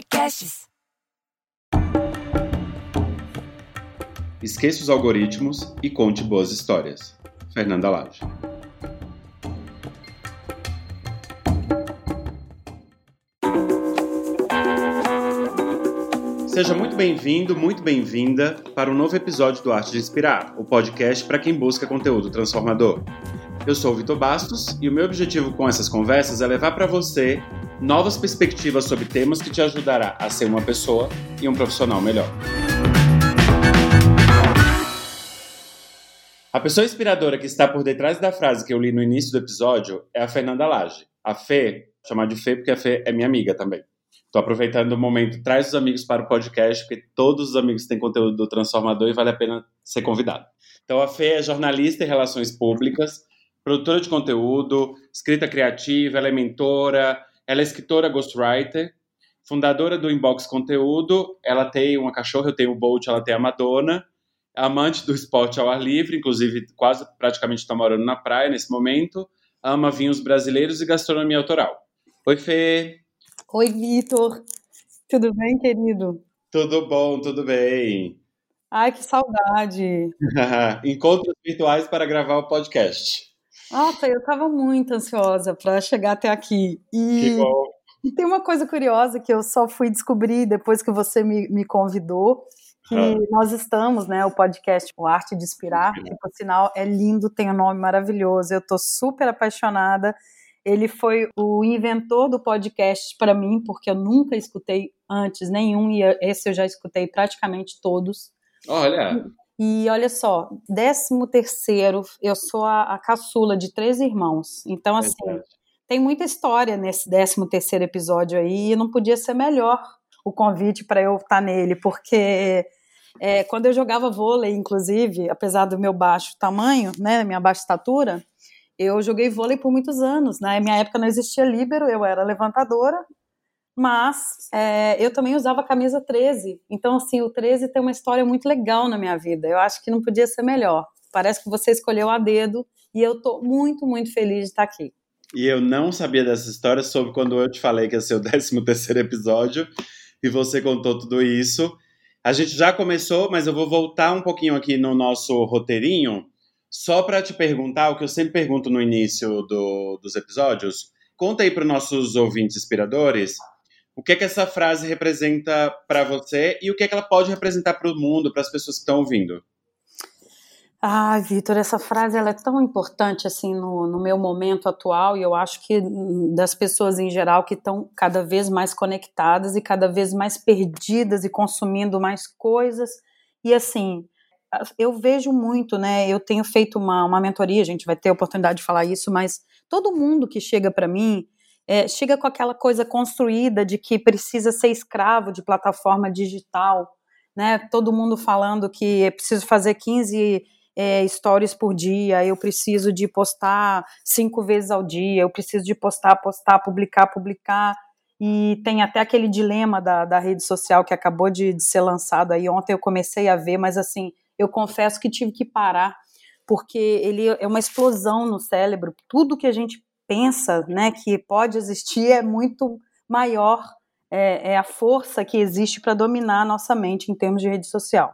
Podcasts. Esqueça os algoritmos e conte boas histórias. Fernanda Lage. Seja muito bem-vindo, muito bem-vinda para um novo episódio do Arte de Inspirar, o podcast para quem busca conteúdo transformador. Eu sou o Vitor Bastos e o meu objetivo com essas conversas é levar para você novas perspectivas sobre temas que te ajudará a ser uma pessoa e um profissional melhor. A pessoa inspiradora que está por detrás da frase que eu li no início do episódio é a Fernanda Lage. A Fê, chamar de Fê porque a Fê é minha amiga também. Estou aproveitando o momento, traz os amigos para o podcast, porque todos os amigos têm conteúdo do Transformador e vale a pena ser convidado. Então, a Fê é jornalista em relações públicas, produtora de conteúdo, escrita criativa, ela é mentora, ela é escritora ghostwriter, fundadora do Inbox Conteúdo, ela tem uma cachorra, eu tenho o Bolt, ela tem a Madonna, amante do esporte ao ar livre, inclusive quase praticamente está morando na praia nesse momento, ama vinhos brasileiros e gastronomia autoral. Oi, Fê! Oi, Vitor. Tudo bem, querido? Tudo bom, tudo bem. Ai, que saudade. Encontros virtuais para gravar o podcast. Nossa, eu estava muito ansiosa para chegar até aqui. E... Que bom. E tem uma coisa curiosa que eu só fui descobrir depois que você me, me convidou, que ah. nós estamos, né, o podcast O Arte de Inspirar, que por sinal é lindo, tem um nome maravilhoso, eu estou super apaixonada ele foi o inventor do podcast para mim, porque eu nunca escutei antes nenhum, e esse eu já escutei praticamente todos. Olha! E, olha só, décimo terceiro, eu sou a, a caçula de três irmãos. Então, assim, tem muita história nesse décimo terceiro episódio aí, e não podia ser melhor o convite para eu estar nele, porque é, quando eu jogava vôlei, inclusive, apesar do meu baixo tamanho, né, minha baixa estatura, eu joguei vôlei por muitos anos. Na né? minha época não existia líbero, eu era levantadora, mas é, eu também usava a camisa 13. Então, assim, o 13 tem uma história muito legal na minha vida. Eu acho que não podia ser melhor. Parece que você escolheu a dedo e eu tô muito, muito feliz de estar aqui. E eu não sabia dessa história, soube quando eu te falei que ia ser o 13 terceiro episódio e você contou tudo isso. A gente já começou, mas eu vou voltar um pouquinho aqui no nosso roteirinho só para te perguntar, o que eu sempre pergunto no início do, dos episódios, conta aí para os nossos ouvintes inspiradores o que é que essa frase representa para você e o que é que ela pode representar para o mundo, para as pessoas que estão ouvindo. Ah, Vitor, essa frase ela é tão importante assim no, no, meu momento atual e eu acho que das pessoas em geral que estão cada vez mais conectadas e cada vez mais perdidas e consumindo mais coisas e assim eu vejo muito, né? Eu tenho feito uma, uma mentoria, a gente vai ter a oportunidade de falar isso, mas todo mundo que chega para mim é, chega com aquela coisa construída de que precisa ser escravo de plataforma digital, né? Todo mundo falando que é preciso fazer 15 é, stories por dia, eu preciso de postar cinco vezes ao dia, eu preciso de postar, postar, publicar, publicar. E tem até aquele dilema da, da rede social que acabou de, de ser lançado aí. Ontem eu comecei a ver, mas assim, eu confesso que tive que parar, porque ele é uma explosão no cérebro. Tudo que a gente pensa, né, que pode existir é muito maior, é, é a força que existe para dominar a nossa mente em termos de rede social.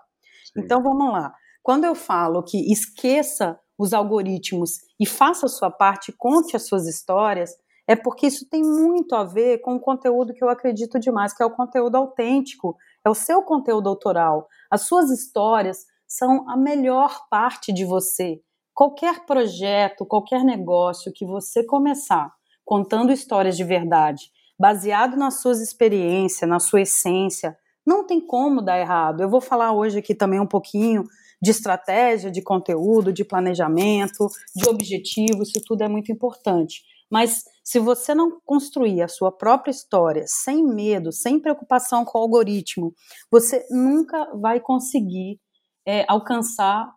Sim. Então vamos lá. Quando eu falo que esqueça os algoritmos e faça a sua parte, conte as suas histórias, é porque isso tem muito a ver com o conteúdo que eu acredito demais, que é o conteúdo autêntico, é o seu conteúdo autoral. As suas histórias são a melhor parte de você. Qualquer projeto, qualquer negócio que você começar contando histórias de verdade, baseado nas suas experiências, na sua essência, não tem como dar errado. Eu vou falar hoje aqui também um pouquinho de estratégia, de conteúdo, de planejamento, de objetivo, isso tudo é muito importante. Mas se você não construir a sua própria história sem medo, sem preocupação com o algoritmo, você nunca vai conseguir é, alcançar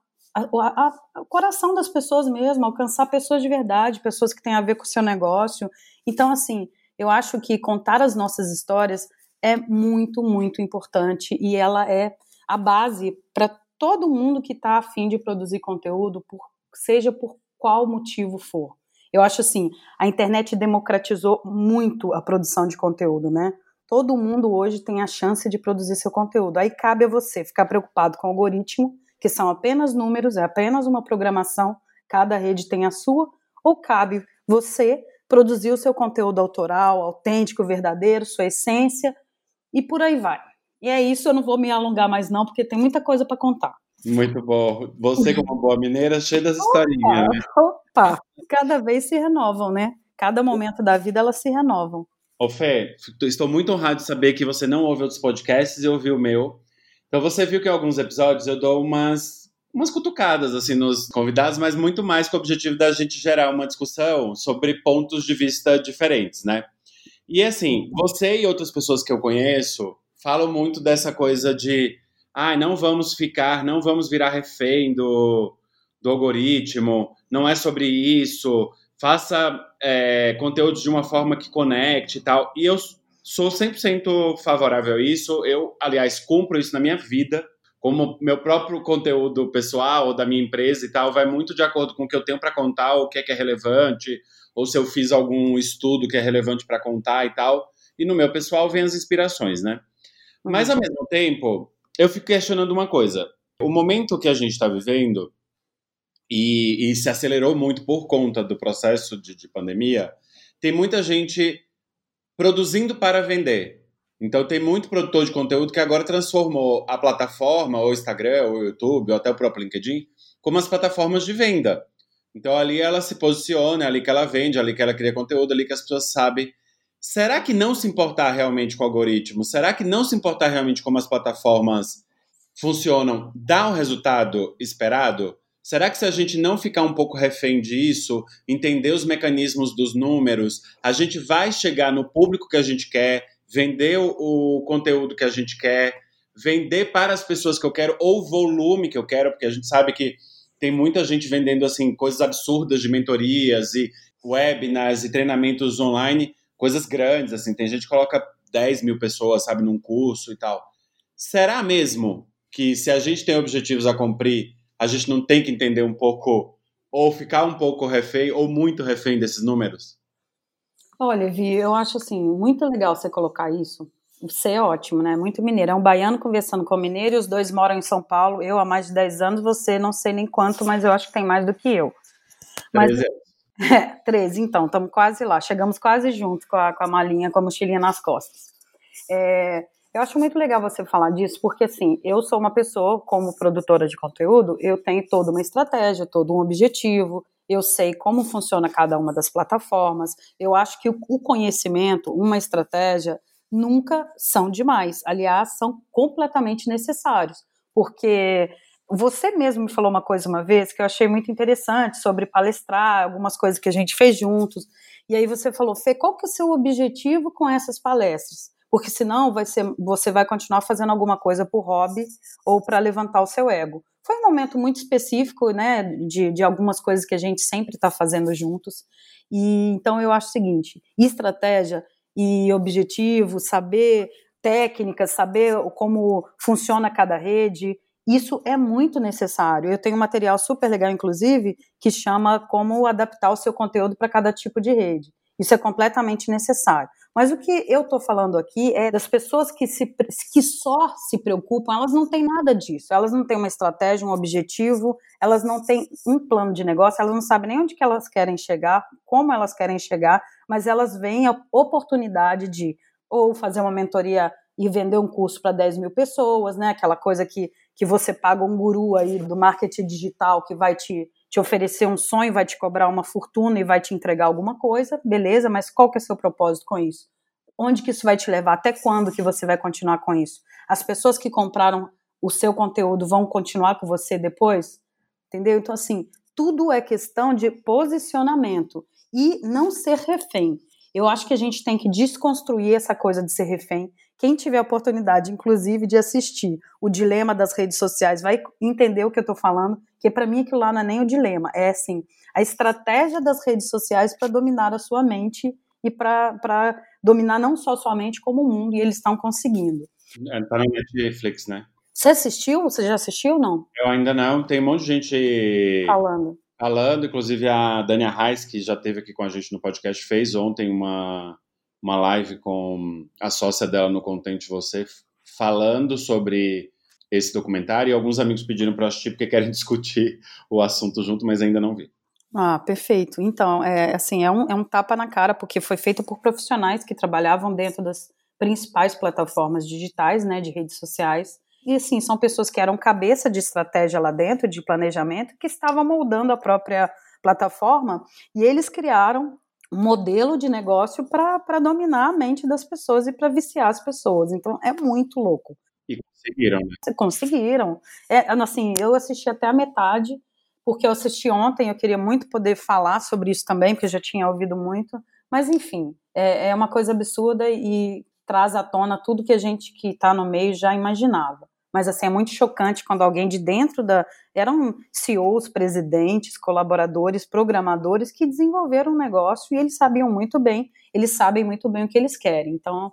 o coração das pessoas mesmo, alcançar pessoas de verdade, pessoas que têm a ver com o seu negócio. Então, assim, eu acho que contar as nossas histórias é muito, muito importante e ela é a base para todo mundo que está afim de produzir conteúdo, por, seja por qual motivo for. Eu acho assim, a internet democratizou muito a produção de conteúdo, né? Todo mundo hoje tem a chance de produzir seu conteúdo. Aí cabe a você ficar preocupado com o algoritmo, que são apenas números, é apenas uma programação, cada rede tem a sua, ou cabe você produzir o seu conteúdo autoral, autêntico, verdadeiro, sua essência, e por aí vai. E é isso, eu não vou me alongar mais não, porque tem muita coisa para contar. Muito bom. Você, como boa mineira, cheia das historinhas, né? Opa, cada vez se renovam, né? Cada momento da vida elas se renovam. Ô Fê, estou muito honrado de saber que você não ouve outros podcasts e ouviu o meu. Então você viu que em alguns episódios eu dou umas, umas cutucadas assim nos convidados, mas muito mais com o objetivo da gente gerar uma discussão sobre pontos de vista diferentes, né? E assim, você e outras pessoas que eu conheço falam muito dessa coisa de ah, não vamos ficar, não vamos virar refém do, do algoritmo, não é sobre isso, faça é, conteúdos de uma forma que conecte e tal. E eu sou 100% favorável a isso. Eu, aliás, cumpro isso na minha vida. Como meu próprio conteúdo pessoal ou da minha empresa e tal, vai muito de acordo com o que eu tenho para contar, o que é, que é relevante, ou se eu fiz algum estudo que é relevante para contar e tal. E no meu pessoal vem as inspirações, né? Mas uhum. ao mesmo tempo, eu fico questionando uma coisa. O momento que a gente está vivendo e, e, se acelerou muito por conta do processo de, de pandemia, tem muita gente produzindo para vender. Então tem muito produtor de conteúdo que agora transformou a plataforma, ou Instagram, ou YouTube, ou até o próprio LinkedIn, como as plataformas de venda. Então ali ela se posiciona, é ali que ela vende, é ali que ela cria conteúdo, é ali que as pessoas sabem. Será que não se importar realmente com o algoritmo? Será que não se importar realmente como as plataformas funcionam dá o resultado esperado? Será que se a gente não ficar um pouco refém disso, entender os mecanismos dos números, a gente vai chegar no público que a gente quer, vender o, conteúdo que a gente quer, vender para as pessoas que eu quero ou o volume que eu quero, porque a gente sabe que tem muita gente vendendo assim coisas absurdas de mentorias e webinars e treinamentos online, coisas grandes assim. Tem gente que coloca 10 mil pessoas, sabe, num curso e tal. Será mesmo que se a gente tem objetivos a cumprir a gente não tem que entender um pouco, ou ficar um pouco refém, ou muito refém desses números? Olha, Vi, eu acho assim, muito legal você colocar isso. Você é ótimo, né? Muito mineiro. É um baiano conversando com o mineiro e os dois moram em São Paulo. Eu há mais de 10 anos, você não sei nem quanto, mas eu acho que tem mais do que eu. Mas, 13 anos. É, 13, então, estamos quase lá. Chegamos quase juntos com a, com a malinha, com a mochilinha nas costas. É, eu acho muito legal você falar disso, porque assim, eu sou uma pessoa, como produtora de conteúdo, eu tenho toda uma estratégia, todo um objetivo, eu sei como funciona cada uma das plataformas. Eu acho que o conhecimento, uma estratégia, nunca são demais. Aliás, são completamente necessários, porque você mesmo me falou uma coisa uma vez que eu achei muito interessante sobre palestrar, algumas coisas que a gente fez juntos. E aí você falou, Fê, qual que é o seu objetivo com essas palestras? Porque senão vai ser, você vai continuar fazendo alguma coisa por hobby ou para levantar o seu ego. Foi um momento muito específico, né, de, de algumas coisas que a gente sempre está fazendo juntos. E então eu acho o seguinte: estratégia e objetivo, saber técnicas, saber como funciona cada rede, isso é muito necessário. Eu tenho um material super legal, inclusive, que chama Como Adaptar o Seu Conteúdo para Cada Tipo de Rede. Isso é completamente necessário. Mas o que eu estou falando aqui é das pessoas que, se, que só se preocupam, elas não têm nada disso. Elas não têm uma estratégia, um objetivo, elas não têm um plano de negócio, elas não sabem nem onde que elas querem chegar, como elas querem chegar, mas elas veem a oportunidade de ou fazer uma mentoria e vender um curso para 10 mil pessoas, né? Aquela coisa que, que você paga um guru aí do marketing digital que vai te te oferecer um sonho, vai te cobrar uma fortuna e vai te entregar alguma coisa, beleza, mas qual que é o seu propósito com isso? Onde que isso vai te levar? Até quando que você vai continuar com isso? As pessoas que compraram o seu conteúdo vão continuar com você depois? Entendeu? Então, assim, tudo é questão de posicionamento e não ser refém. Eu acho que a gente tem que desconstruir essa coisa de ser refém. Quem tiver a oportunidade, inclusive, de assistir o dilema das redes sociais, vai entender o que eu estou falando, que para mim aquilo lá não é nem o dilema, é assim, a estratégia das redes sociais para dominar a sua mente e para dominar não só sua mente, como o mundo, e eles estão conseguindo. É, tá na Netflix, né? Você assistiu? Você já assistiu ou não? Eu ainda não, tem um monte de gente falando falando, inclusive a Dania Reis, que já teve aqui com a gente no podcast, fez ontem uma, uma live com a sócia dela no Contente Você, falando sobre esse documentário, e alguns amigos pediram para assistir porque querem discutir o assunto junto, mas ainda não vi. Ah, perfeito. Então, é assim, é um, é um tapa na cara, porque foi feito por profissionais que trabalhavam dentro das principais plataformas digitais, né, de redes sociais. E assim, são pessoas que eram cabeça de estratégia lá dentro, de planejamento, que estavam moldando a própria plataforma, e eles criaram um modelo de negócio para dominar a mente das pessoas e para viciar as pessoas. Então, é muito louco. E conseguiram, né? Conseguiram. É, assim, eu assisti até a metade, porque eu assisti ontem, eu queria muito poder falar sobre isso também, porque eu já tinha ouvido muito. Mas, enfim, é, é uma coisa absurda e traz à tona tudo que a gente que está no meio já imaginava. Mas, assim, é muito chocante quando alguém de dentro da. Eram CEOs, presidentes, colaboradores, programadores que desenvolveram um negócio e eles sabiam muito bem, eles sabem muito bem o que eles querem. Então,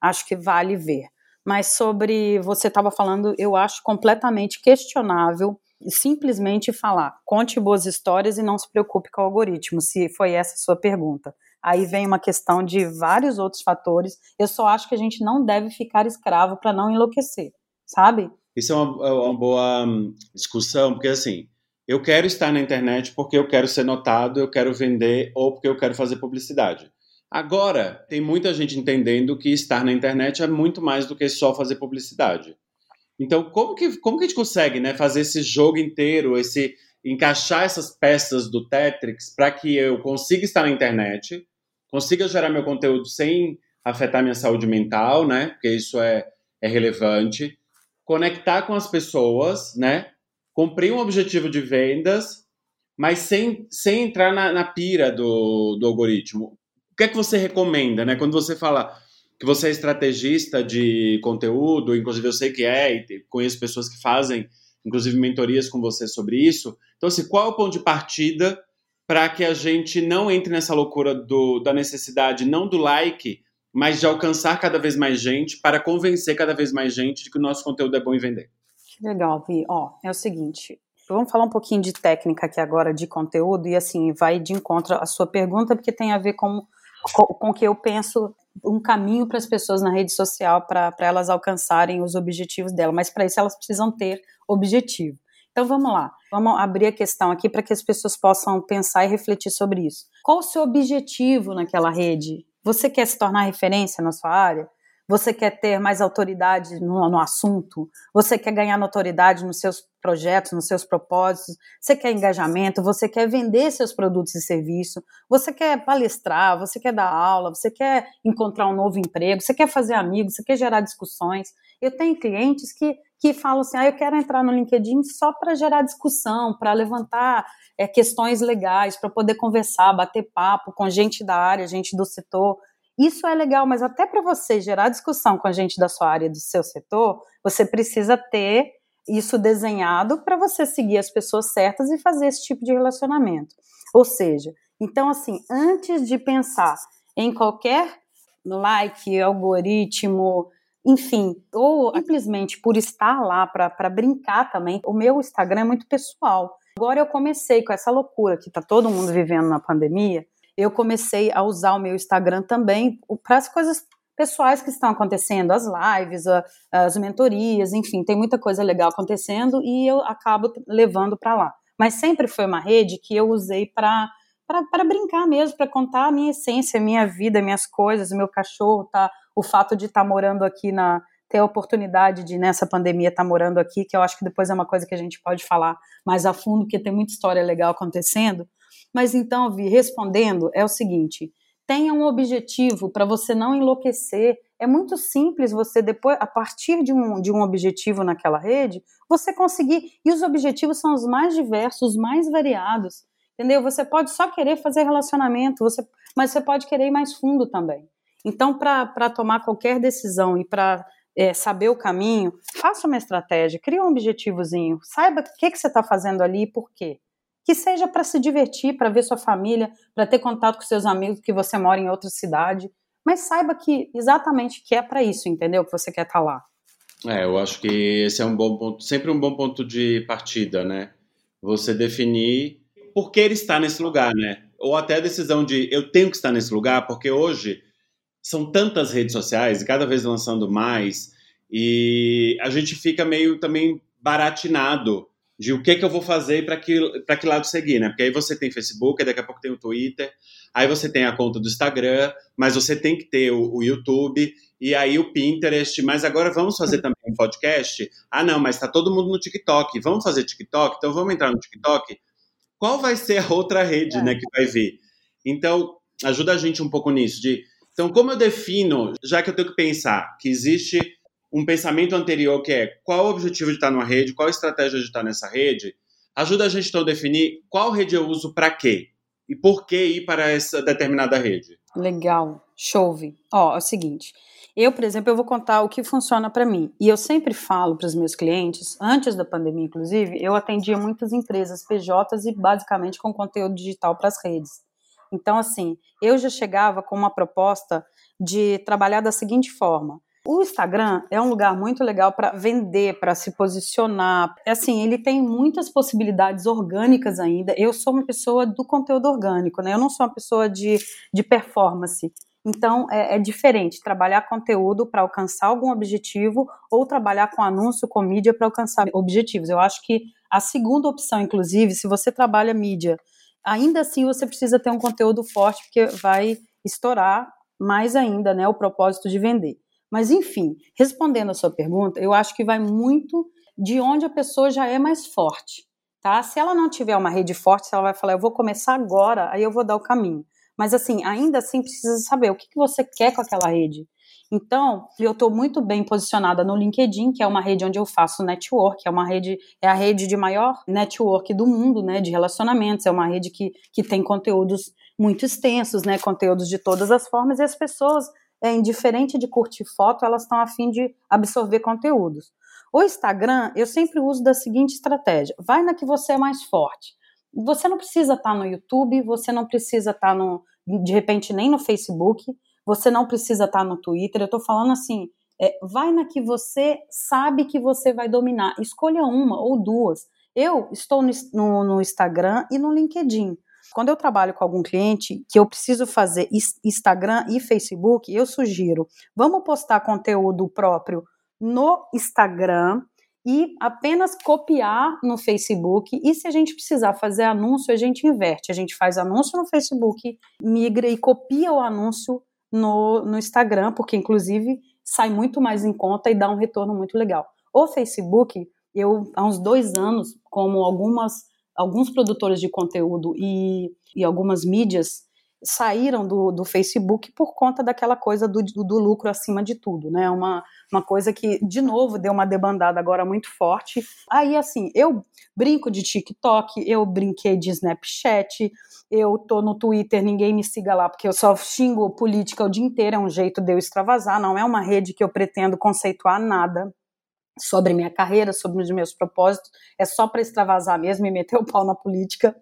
acho que vale ver. Mas sobre. Você estava falando, eu acho completamente questionável simplesmente falar, conte boas histórias e não se preocupe com o algoritmo, se foi essa a sua pergunta. Aí vem uma questão de vários outros fatores. Eu só acho que a gente não deve ficar escravo para não enlouquecer, sabe? Isso é uma, é uma boa hum, discussão, porque assim, eu quero estar na internet porque eu quero ser notado, eu quero vender ou porque eu quero fazer publicidade. Agora, tem muita gente entendendo que estar na internet é muito mais do que só fazer publicidade. Então, como que, como que a gente consegue né, fazer esse jogo inteiro, esse encaixar essas peças do Tetris para que eu consiga estar na internet, consiga gerar meu conteúdo sem afetar minha saúde mental, né? Porque isso é, é relevante. Conectar com as pessoas, né? Cumprir um objetivo de vendas, mas sem, sem entrar na, na pira do, do algoritmo. O que é que você recomenda, né? Quando você fala, que você é estrategista de conteúdo, inclusive eu sei que é, e conheço pessoas que fazem, inclusive, mentorias com você sobre isso. Então, assim, qual é o ponto de partida para que a gente não entre nessa loucura do, da necessidade, não do like, mas de alcançar cada vez mais gente, para convencer cada vez mais gente de que o nosso conteúdo é bom em vender? Que legal, Vi. Ó, é o seguinte, Vamos falar um pouquinho de técnica aqui agora de conteúdo e assim vai de encontro à sua pergunta porque tem a ver com com o que eu penso um caminho para as pessoas na rede social para elas alcançarem os objetivos dela, mas para isso elas precisam ter objetivo. Então vamos lá, vamos abrir a questão aqui para que as pessoas possam pensar e refletir sobre isso. Qual o seu objetivo naquela rede? Você quer se tornar referência na sua área? Você quer ter mais autoridade no, no, assunto? Você quer ganhar notoriedade nos seus projetos, nos seus propósitos? Você quer engajamento? Você quer vender seus produtos e serviços? Você quer palestrar? Você quer dar aula? Você quer encontrar um novo emprego? Você quer fazer amigos? Você quer gerar discussões? Eu tenho clientes que, que falam assim: ah, eu quero entrar no LinkedIn só para gerar discussão, para levantar é, questões legais, para poder conversar, bater papo com gente da área, gente do setor. Isso é legal, mas até para você gerar discussão com a gente da sua área, do seu setor, você precisa ter isso desenhado para você seguir as pessoas certas e fazer esse tipo de relacionamento. Ou seja, então assim, antes de pensar em qualquer like, algoritmo, enfim, ou simplesmente por estar lá para brincar também, o meu Instagram é muito pessoal. Agora eu comecei com essa loucura que está todo mundo vivendo na pandemia, eu comecei a usar o meu Instagram também para as coisas pessoais que estão acontecendo, as lives, as mentorias, enfim, tem muita coisa legal acontecendo e eu acabo levando para lá. Mas sempre foi uma rede que eu usei para para brincar mesmo, para contar a minha essência, a minha vida, minhas coisas, meu cachorro, tá? O fato de estar tá morando aqui na ter a oportunidade de nessa pandemia estar tá morando aqui, que eu acho que depois é uma coisa que a gente pode falar mais a fundo, porque tem muita história legal acontecendo. Mas então, Vi, respondendo, é o seguinte: tenha um objetivo para você não enlouquecer. É muito simples você depois, a partir de um, de um objetivo naquela rede, você conseguir. E os objetivos são os mais diversos, os mais variados. Entendeu? Você pode só querer fazer relacionamento, você, mas você pode querer ir mais fundo também. Então, para tomar qualquer decisão e para é, saber o caminho, faça uma estratégia, crie um objetivozinho, saiba o que, que você está fazendo ali e por quê que seja para se divertir, para ver sua família, para ter contato com seus amigos que você mora em outra cidade, mas saiba que exatamente que é para isso, entendeu? Que você quer estar tá lá. É, eu acho que esse é um bom ponto, sempre um bom ponto de partida, né? Você definir por que ele está nesse lugar, né? Ou até a decisão de eu tenho que estar nesse lugar, porque hoje são tantas redes sociais e cada vez lançando mais, e a gente fica meio também baratinado de o que, que eu vou fazer para que, que lado seguir, né? Porque aí você tem Facebook, daqui a pouco tem o Twitter, aí você tem a conta do Instagram, mas você tem que ter o, o YouTube, e aí o Pinterest, mas agora vamos fazer também um podcast? Ah, não, mas está todo mundo no TikTok, vamos fazer TikTok? Então vamos entrar no TikTok? Qual vai ser a outra rede, é. né, que vai vir? Então, ajuda a gente um pouco nisso, de... Então, como eu defino, já que eu tenho que pensar que existe um pensamento anterior que é qual o objetivo de estar numa rede, qual a estratégia de estar nessa rede, ajuda a gente então a definir qual rede eu uso para quê e por que ir para essa determinada rede. Legal, chove. Ó, é o seguinte, eu, por exemplo, eu vou contar o que funciona para mim. E eu sempre falo para os meus clientes, antes da pandemia, inclusive, eu atendia muitas empresas PJs e basicamente com conteúdo digital para as redes. Então, assim, eu já chegava com uma proposta de trabalhar da seguinte forma: o Instagram é um lugar muito legal para vender, para se posicionar. É assim, ele tem muitas possibilidades orgânicas ainda. Eu sou uma pessoa do conteúdo orgânico, né? Eu não sou uma pessoa de, de performance. Então, é, é diferente trabalhar conteúdo para alcançar algum objetivo ou trabalhar com anúncio, com mídia para alcançar objetivos. Eu acho que a segunda opção, inclusive, se você trabalha mídia, ainda assim você precisa ter um conteúdo forte, porque vai estourar mais ainda né, o propósito de vender. Mas, enfim, respondendo a sua pergunta, eu acho que vai muito de onde a pessoa já é mais forte. Tá? Se ela não tiver uma rede forte, se ela vai falar, eu vou começar agora, aí eu vou dar o caminho. Mas, assim, ainda assim precisa saber o que, que você quer com aquela rede. Então, eu estou muito bem posicionada no LinkedIn, que é uma rede onde eu faço network, é uma rede, é a rede de maior network do mundo, né, de relacionamentos, é uma rede que, que tem conteúdos muito extensos, né, conteúdos de todas as formas, e as pessoas é indiferente de curtir foto, elas estão a fim de absorver conteúdos. O Instagram, eu sempre uso da seguinte estratégia: vai na que você é mais forte. Você não precisa estar tá no YouTube, você não precisa estar tá no, de repente nem no Facebook, você não precisa estar tá no Twitter. Eu estou falando assim, é, vai na que você sabe que você vai dominar. Escolha uma ou duas. Eu estou no, no, no Instagram e no LinkedIn. Quando eu trabalho com algum cliente que eu preciso fazer Instagram e Facebook, eu sugiro, vamos postar conteúdo próprio no Instagram e apenas copiar no Facebook. E se a gente precisar fazer anúncio, a gente inverte. A gente faz anúncio no Facebook, migra e copia o anúncio no, no Instagram, porque inclusive sai muito mais em conta e dá um retorno muito legal. O Facebook, eu há uns dois anos, como algumas alguns produtores de conteúdo e, e algumas mídias saíram do, do Facebook por conta daquela coisa do, do, do, lucro acima de tudo, né? Uma, uma coisa que, de novo, deu uma debandada agora muito forte. Aí, assim, eu brinco de TikTok, eu brinquei de Snapchat, eu tô no Twitter, ninguém me siga lá, porque eu só xingo política o dia inteiro, é um jeito de eu extravasar, não é uma rede que eu pretendo conceituar nada sobre minha carreira, sobre os meus propósitos, é só para extravasar mesmo e meter o pau na política.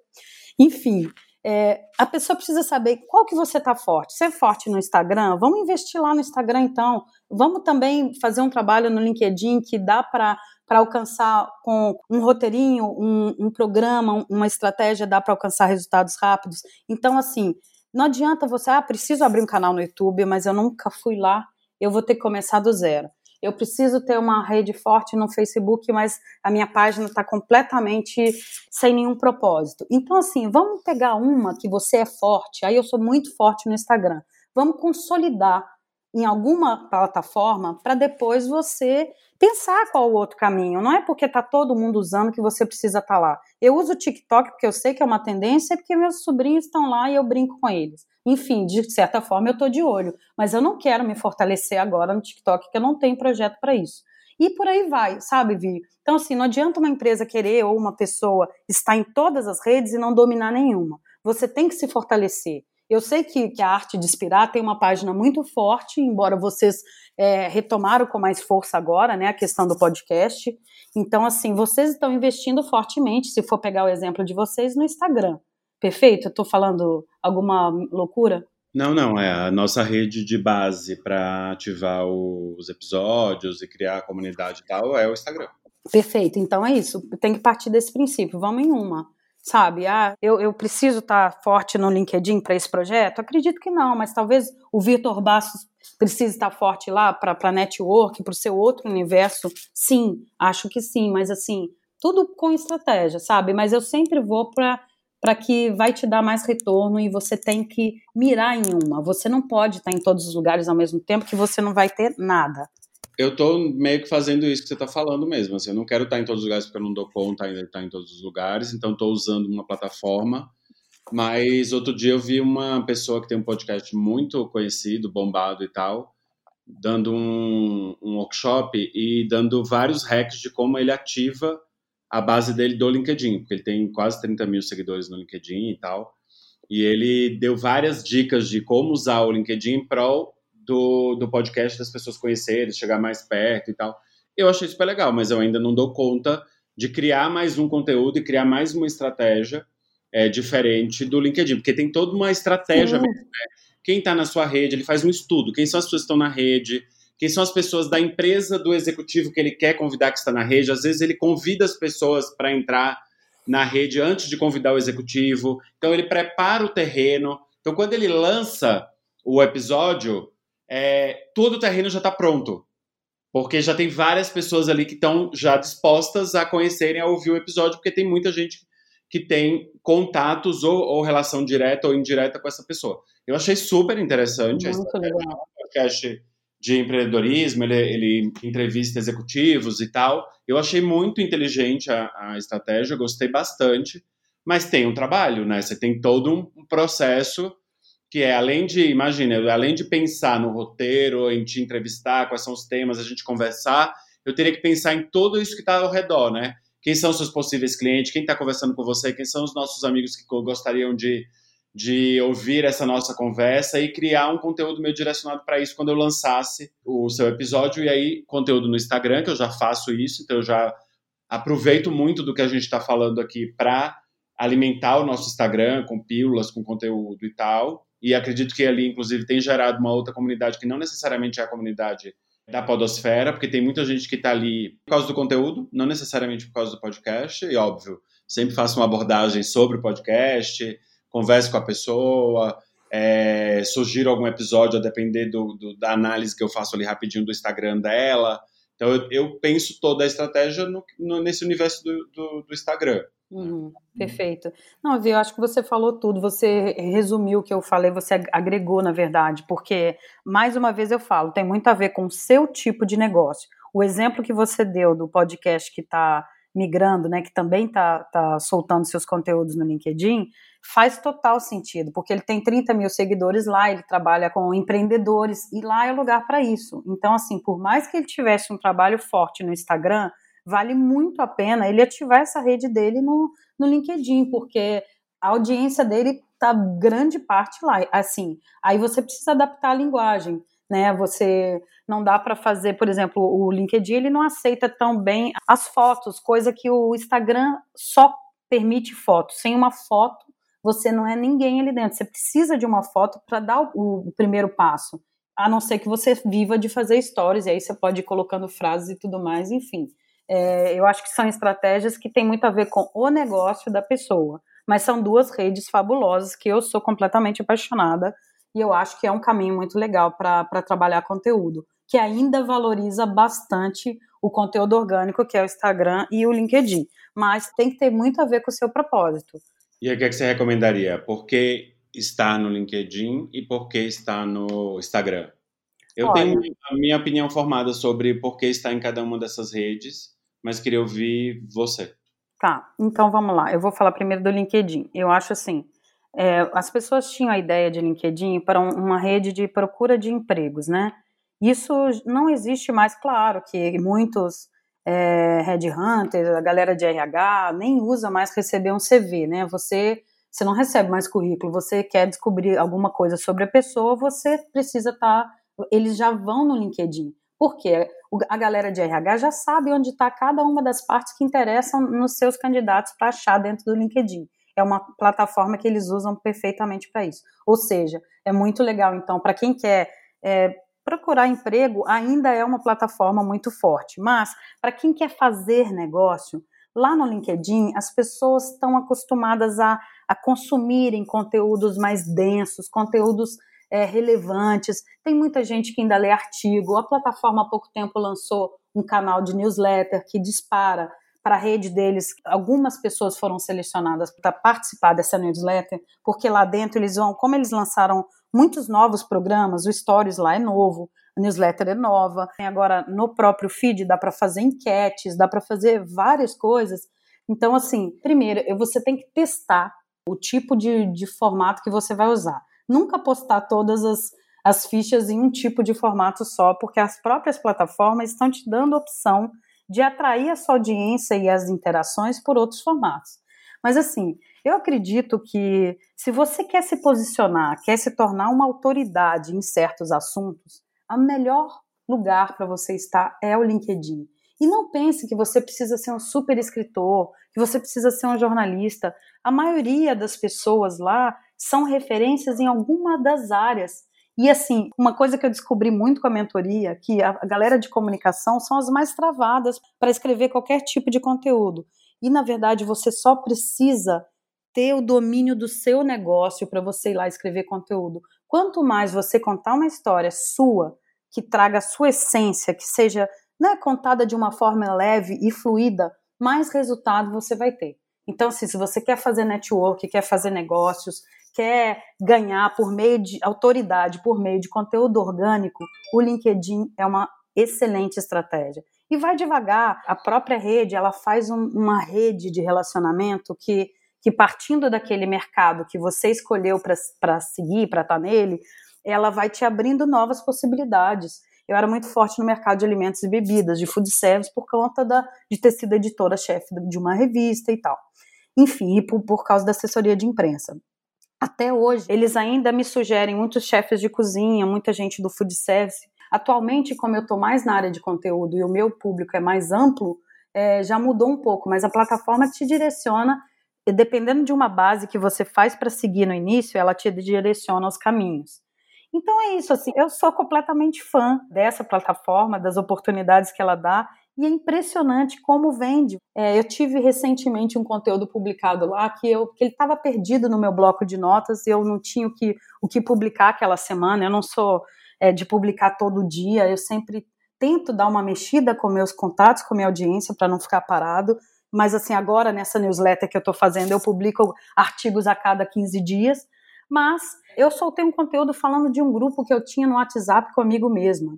Enfim, é, a pessoa precisa saber qual que você está forte. Você é forte no Instagram? Vamos investir lá no Instagram então. Vamos também fazer um trabalho no LinkedIn que dá para para alcançar com um roteirinho, um, um programa, uma estratégia, dá para alcançar resultados rápidos. Então, assim, não adianta você, ah, preciso abrir um canal no YouTube, mas eu nunca fui lá, eu vou ter que começar do zero eu preciso ter uma rede forte no Facebook, mas a minha página está completamente sem nenhum propósito. Então, assim, vamos pegar uma que você é forte, aí eu sou muito forte no Instagram. Vamos consolidar em alguma plataforma para depois você pensar qual o outro caminho. Não é porque está todo mundo usando que você precisa estar tá lá. Eu uso o TikTok porque eu sei que é uma tendência, porque meus sobrinhos estão lá e eu brinco com eles. Enfim, de certa forma eu estou de olho, mas eu não quero me fortalecer agora no TikTok, que eu não tenho projeto para isso. E por aí vai, sabe, Vi? Então, assim, não adianta uma empresa querer ou uma pessoa estar em todas as redes e não dominar nenhuma. Você tem que se fortalecer. Eu sei que, que, a arte de inspirar tem uma página muito forte, embora vocês é, retomaram com mais força agora, né, a questão do podcast. Então, assim, vocês estão investindo fortemente, se for pegar o exemplo de vocês, no Instagram. Perfeito? Eu estou falando alguma loucura? Não, não, é a nossa rede de base para ativar os episódios e criar a comunidade e tal é o Instagram. Perfeito, então é isso. Tem que partir desse princípio. Vamos em uma. sabe? Ah, eu, eu preciso estar tá forte no LinkedIn para esse projeto? Acredito que não, mas talvez o Vitor Bastos precise estar tá forte lá para network, para o seu outro universo. Sim, acho que sim, mas assim, tudo com estratégia, sabe? Mas eu sempre vou para para que vai te dar mais retorno e você tem que mirar em uma. Você não pode estar em todos os lugares ao mesmo tempo que você não vai ter nada. Eu tô meio que fazendo isso que você tá falando mesmo. Assim, eu não quero estar em todos os lugares porque eu não dou conta ainda de estar em todos os lugares, então estou usando uma plataforma. Mas outro dia eu vi uma pessoa que tem um podcast muito conhecido, bombado e tal, dando um, um workshop e dando vários hacks de como ele ativa a base dele do LinkedIn, porque ele tem quase 30 mil seguidores no LinkedIn e tal. E ele deu várias dicas de como usar o LinkedIn em prol do, do podcast das pessoas conhecerem, chegar mais perto e tal. Eu achei super legal, mas eu ainda não dou conta de criar mais um conteúdo e criar mais uma estratégia é, diferente do LinkedIn, porque tem toda uma estratégia mesmo, né? Quem está na sua rede, ele faz um estudo, quem são as pessoas que estão na rede, são as pessoas da empresa do executivo que ele quer convidar que está na rede. Às vezes ele convida as pessoas para entrar na rede antes de convidar o executivo. Então ele prepara o terreno. Então quando ele lança o episódio, é, todo o terreno já está pronto. Porque já tem várias pessoas ali que estão já dispostas a conhecerem, a ouvir o episódio, porque tem muita gente que tem contatos ou, ou relação direta ou indireta com essa pessoa. Eu achei super interessante. Muito legal. podcast de empreendedorismo, ele, ele, entrevista executivos e tal. Eu achei muito inteligente a, a, estratégia, gostei bastante, mas tem um trabalho, né? Você tem todo um processo que é além de, imagina, além de pensar no roteiro, em te entrevistar, quais são os temas, a gente conversar, eu teria que pensar em tudo isso que está ao redor, né? Quem são seus possíveis clientes, quem está conversando com você, quem são os nossos amigos que gostariam de de ouvir essa nossa conversa e criar um conteúdo meio direcionado para isso quando eu lançasse o seu episódio. E aí, conteúdo no Instagram, que eu já faço isso, então eu já aproveito muito do que a gente está falando aqui para alimentar o nosso Instagram com pílulas, com conteúdo e tal. E acredito que ali, inclusive, tem gerado uma outra comunidade que não necessariamente é a comunidade da Podosfera, porque tem muita gente que está ali por causa do conteúdo, não necessariamente por causa do podcast, e óbvio, sempre faço uma abordagem sobre o podcast converso com a pessoa, é, sugiro algum episódio a depender do, do, da análise que eu faço ali rapidinho do Instagram dela. Então eu, eu penso toda a estratégia no, no, nesse universo do, do, do Instagram. Uhum, perfeito. Não, Vi, eu acho que você falou tudo, você resumiu o que eu falei, você agregou, na verdade, porque, mais uma vez eu falo, tem muito a ver com o seu tipo de negócio. O exemplo que você deu do podcast que está migrando, né, que também está tá soltando seus conteúdos no LinkedIn, faz total sentido, porque ele tem 30 mil seguidores lá, ele trabalha com empreendedores, e lá é lugar para isso. Então, assim, por mais que ele tivesse um trabalho forte no Instagram, vale muito a pena ele ativar essa rede dele no, no LinkedIn, porque a audiência dele está grande parte lá. Assim, aí você precisa adaptar a linguagem né? Você não dá para fazer, por exemplo, o LinkedIn ele não aceita tão bem as fotos, coisa que o Instagram só permite fotos. Sem uma foto, você não é ninguém ali dentro. Você precisa de uma foto para dar o, o, primeiro passo. A não ser que você viva de fazer stories, e aí você pode ir colocando frases e tudo mais, enfim. É, eu acho que são estratégias que têm muito a ver com o negócio da pessoa. Mas são duas redes fabulosas que eu sou completamente apaixonada e eu acho que é um caminho muito legal para trabalhar conteúdo, que ainda valoriza bastante o conteúdo orgânico, que é o Instagram e o LinkedIn, mas tem que ter muito a ver com o seu propósito. E o que, é que você recomendaria? Por que estar no LinkedIn e por que estar no Instagram? Eu Olha, tenho a minha opinião formada sobre por que estar em cada uma dessas redes, mas queria ouvir você. Tá, então vamos lá. Eu vou falar primeiro do LinkedIn. Eu acho assim, é, as pessoas tinham a ideia de LinkedIn para um, uma rede de procura de empregos, né? Isso não existe mais, claro, que muitos é, headhunters, a galera de RH, nem usa mais receber um CV, né? Você, você não recebe mais currículo, você quer descobrir alguma coisa sobre a pessoa, você precisa estar. Tá, eles já vão no LinkedIn. Por quê? A galera de RH já sabe onde está cada uma das partes que interessam nos seus candidatos para achar dentro do LinkedIn é uma plataforma que eles usam perfeitamente para isso. Ou seja, é muito legal, então, para quem quer é, procurar emprego, ainda é uma plataforma muito forte. Mas, para quem quer fazer negócio, Lá no LinkedIn, as pessoas estão acostumadas a, a consumirem conteúdos mais densos, conteúdos é, relevantes. Tem muita gente que ainda lê artigo. A plataforma há pouco tempo lançou um canal de newsletter que dispara para a rede deles. Algumas pessoas foram selecionadas para participar dessa newsletter, porque lá dentro eles vão, como eles lançaram muitos novos programas, o Stories lá é novo, a newsletter é nova. Agora, no próprio feed, dá para fazer enquetes, dá para fazer várias coisas. Então, assim, primeiro, você tem que testar o tipo de, de formato que você vai usar. Nunca postar todas as, as fichas em um tipo de formato só, porque as próprias plataformas estão te dando opção de atrair a sua audiência e as interações por outros formatos. Mas assim, eu acredito que se você quer se posicionar, quer se tornar uma autoridade em certos assuntos, o melhor lugar para você estar é o LinkedIn. E não pense que você precisa ser um super escritor, que você precisa ser um jornalista. A maioria das pessoas lá são referências em alguma das áreas. E assim, uma coisa que eu descobri muito com a mentoria, que a galera de comunicação são as mais travadas para escrever qualquer tipo de conteúdo. E na verdade, você só precisa ter o domínio do seu negócio para você ir lá escrever conteúdo. Quanto mais você contar uma história sua, que traga a sua essência, que seja né, contada de uma forma leve e fluida, mais resultado você vai ter. Então, assim, se você quer fazer network, quer fazer negócios, quer ganhar por meio de autoridade, por meio de conteúdo orgânico, o LinkedIn é uma excelente estratégia. E vai devagar, a própria rede, ela faz um, uma rede de relacionamento que, que partindo daquele mercado que você escolheu para seguir, para estar tá nele, ela vai te abrindo novas possibilidades. Eu era muito forte no mercado de alimentos e bebidas, de food service, por conta da, de ter sido editora-chefe de uma revista e tal. Enfim, e por, por causa da assessoria de imprensa. Até hoje, eles ainda me sugerem muitos chefes de cozinha, muita gente do food service. Atualmente, como eu estou mais na área de conteúdo e o meu público é mais amplo, é, já mudou um pouco, mas a plataforma te direciona, dependendo de uma base que você faz para seguir no início, ela te direciona aos caminhos. Então é isso, assim, eu sou completamente fã dessa plataforma, das oportunidades que ela dá, e é impressionante como vende. É, eu tive recentemente um conteúdo publicado lá que, eu, que ele estava perdido no meu bloco de notas eu não tinha o que, o que publicar aquela semana. Eu não sou é, de publicar todo dia, eu sempre tento dar uma mexida com meus contatos, com minha audiência, para não ficar parado. Mas, assim, agora nessa newsletter que eu estou fazendo, eu publico artigos a cada 15 dias mas eu soltei um conteúdo falando de um grupo que eu tinha no WhatsApp comigo mesma.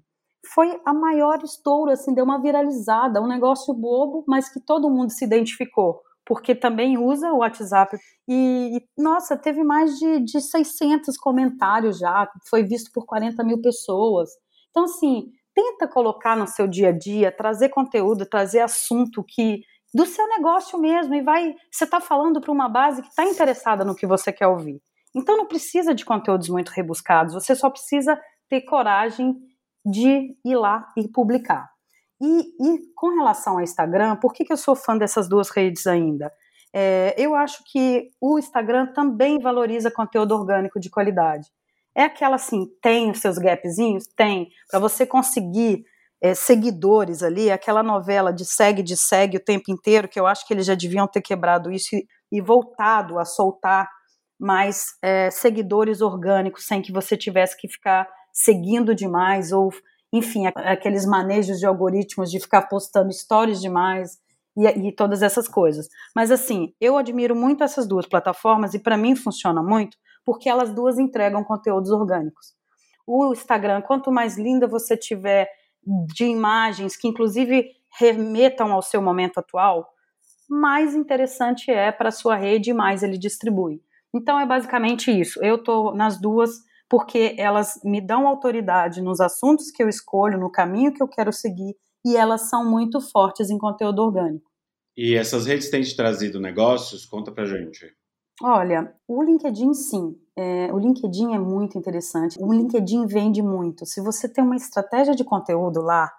Foi a maior estouro, assim, deu uma viralizada, um negócio bobo, mas que todo mundo se identificou, porque também usa o WhatsApp. E, nossa, teve mais de, de 600 comentários já, foi visto por 40 mil pessoas. Então, assim, tenta colocar no seu dia a dia, trazer conteúdo, trazer assunto que do seu negócio mesmo e vai, você está falando para uma base que está interessada no que você quer ouvir. Então não precisa de conteúdos muito rebuscados, você só precisa ter coragem de ir lá e publicar. E, e com relação ao Instagram, por que, que eu sou fã dessas duas redes ainda? É, eu acho que o Instagram também valoriza conteúdo orgânico de qualidade. É aquela assim, tem os seus gapzinhos? Tem. Para você conseguir é, seguidores ali, aquela novela de segue, de segue o tempo inteiro, que eu acho que eles já deviam ter quebrado isso e, e voltado a soltar mais é, seguidores orgânicos, sem que você tivesse que ficar seguindo demais, ou, enfim, aqueles manejos de algoritmos de ficar postando stories demais e, e todas essas coisas. Mas, assim, eu admiro muito essas duas plataformas e, para mim, funciona muito porque elas duas entregam conteúdos orgânicos. O Instagram, quanto mais linda você tiver de imagens que, inclusive, remetam ao seu momento atual, mais interessante é para a sua rede e mais ele distribui. Então é basicamente isso. Eu estou nas duas porque elas me dão autoridade nos assuntos que eu escolho, no caminho que eu quero seguir, e elas são muito fortes em conteúdo orgânico. E essas redes têm te trazido negócios? Conta pra gente. Olha, o LinkedIn sim. É, o LinkedIn é muito interessante. O LinkedIn vende muito. Se você tem uma estratégia de conteúdo lá,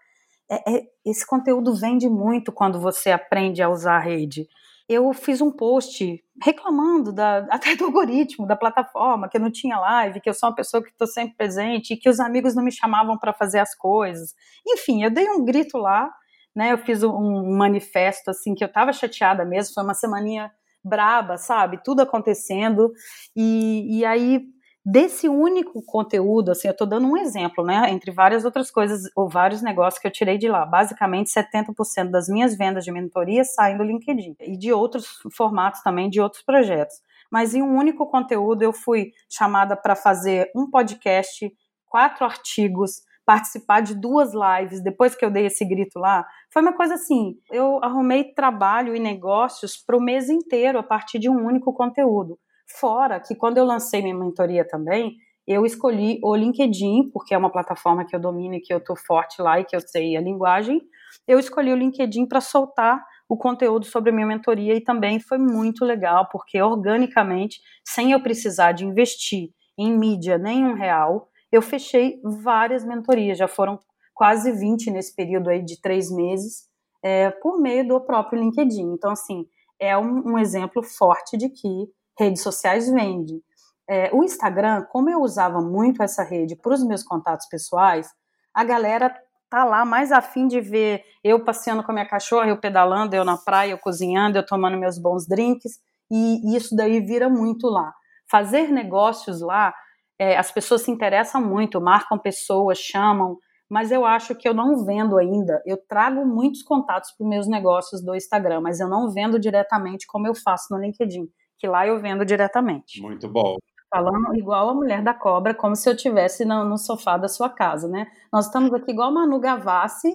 é, é, esse conteúdo vende muito quando você aprende a usar a rede eu fiz um post reclamando da, até do algoritmo da plataforma, que eu não tinha live, que eu sou uma pessoa que estou sempre presente, e que os amigos não me chamavam para fazer as coisas. Enfim, eu dei um grito lá, né? Eu fiz um, manifesto assim que eu estava chateada mesmo, foi uma semaninha braba, sabe? Tudo acontecendo e, e aí desse único conteúdo, assim, eu estou dando um exemplo, né, entre várias outras coisas ou vários negócios que eu tirei de lá. Basicamente, 70% das minhas vendas de mentoria saem do LinkedIn e de outros formatos também, de outros projetos. Mas em um único conteúdo eu fui chamada para fazer um podcast, quatro artigos, participar de duas lives depois que eu dei esse grito lá. Foi uma coisa assim, eu arrumei trabalho e negócios para o mês inteiro a partir de um único conteúdo. Fora que quando eu lancei minha mentoria também, eu escolhi o LinkedIn, porque é uma plataforma que eu domino e que eu tô forte lá e que eu sei a linguagem. Eu escolhi o LinkedIn para soltar o conteúdo sobre a minha mentoria e também foi muito legal, porque organicamente, sem eu precisar de investir em mídia nenhum real, eu fechei várias mentorias, já foram quase 20 nesse período aí de três meses, é, por meio do próprio LinkedIn. Então, assim, é um, um exemplo forte de que redes sociais vendem. É, o Instagram, como eu usava muito essa rede para os meus contatos pessoais, a galera tá lá mais afim de ver eu passeando com a minha cachorra, eu pedalando, eu na praia, eu cozinhando, eu tomando meus bons drinks, e isso daí vira muito lá. Fazer negócios lá, é, as pessoas se interessam muito, marcam pessoas, chamam, mas eu acho que eu não vendo ainda. Eu trago muitos contatos para os meus negócios do Instagram, mas eu não vendo diretamente como eu faço no LinkedIn que lá eu vendo diretamente. Muito bom. Falando igual a mulher da cobra, como se eu estivesse no, no, sofá da sua casa, né? Nós estamos aqui igual a Manu Gavassi,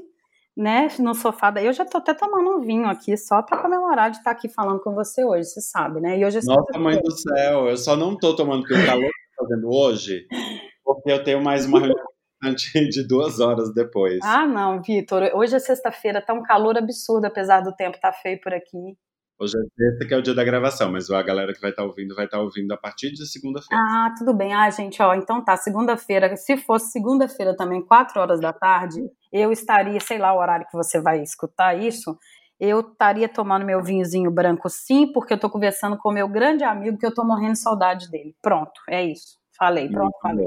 né, no sofá. Daí eu já tô até tomando um vinho aqui, só para comemorar de estar aqui falando com você hoje, você sabe, né? E hoje é Nossa, mãe do céu, eu só não tô tomando porque o calor que tá fazendo hoje, porque eu tenho mais uma reunião de duas horas depois. Ah, não, Vitor, hoje é sexta-feira, tá um calor absurdo, apesar do tempo estar tá feio por aqui. Hoje é sexta que é o dia da gravação, mas a galera que vai estar tá ouvindo vai estar tá ouvindo a partir de segunda-feira. Ah, tudo bem. Ah, gente, ó, então tá, segunda-feira, se fosse segunda-feira também, quatro horas da tarde, eu estaria, sei lá o horário que você vai escutar isso, eu estaria tomando meu vinhozinho branco sim, porque eu tô conversando com meu grande amigo que eu tô morrendo de saudade dele. Pronto, é isso. Falei, pronto, falei.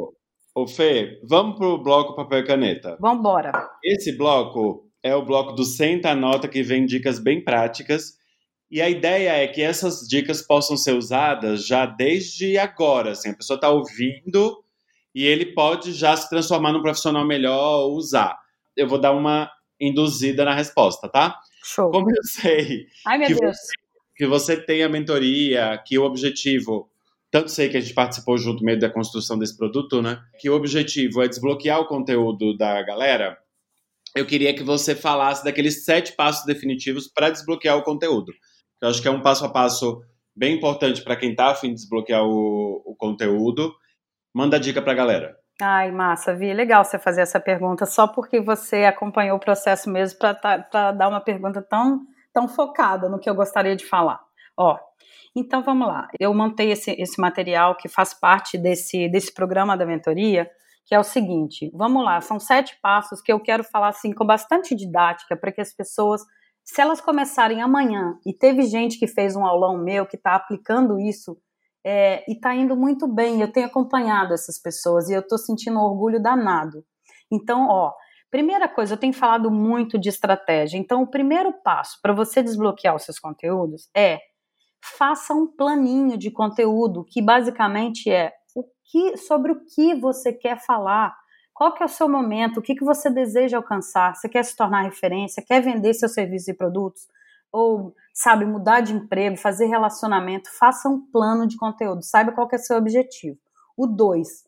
Ô Fê, vamos pro bloco papel e caneta. Vamos embora. Esse bloco é o bloco do Senta Nota, que vem dicas bem práticas e a ideia é que essas dicas possam ser usadas já desde agora. Assim, a pessoa está ouvindo e ele pode já se transformar num profissional melhor usar. Eu vou dar uma induzida na resposta, tá? Show. Como eu sei Ai, meu que, Deus. Você, que você tem a mentoria, que o objetivo, tanto sei que a gente participou junto meio da construção desse produto, né? Que o objetivo é desbloquear o conteúdo da galera. Eu queria que você falasse daqueles sete passos definitivos para desbloquear o conteúdo. Eu acho que é um passo a passo bem importante para quem está afim de desbloquear o, o conteúdo. Manda dica para a galera. Ai, massa, Vi, legal você fazer essa pergunta, só porque você acompanhou o processo mesmo para tá, dar uma pergunta tão, tão focada no que eu gostaria de falar. Ó, então vamos lá. Eu montei esse, esse material que faz parte desse, desse programa da mentoria, que é o seguinte: vamos lá, são sete passos que eu quero falar assim com bastante didática para que as pessoas se elas começarem amanhã, e teve gente que fez um aulão meu que está aplicando isso é, e está indo muito bem, eu tenho acompanhado essas pessoas e eu estou sentindo um orgulho danado. Então, ó, primeira coisa, eu tenho falado muito de estratégia. Então, o primeiro passo para você desbloquear os seus conteúdos é faça um planinho de conteúdo que basicamente é o que sobre o que você quer falar qual que é o seu momento? O que, que você deseja alcançar? Você quer se tornar referência? Quer vender seus serviços e produtos? Ou, sabe, mudar de emprego, fazer relacionamento? Faça um plano de conteúdo. Saiba qual que é o seu objetivo. O dois,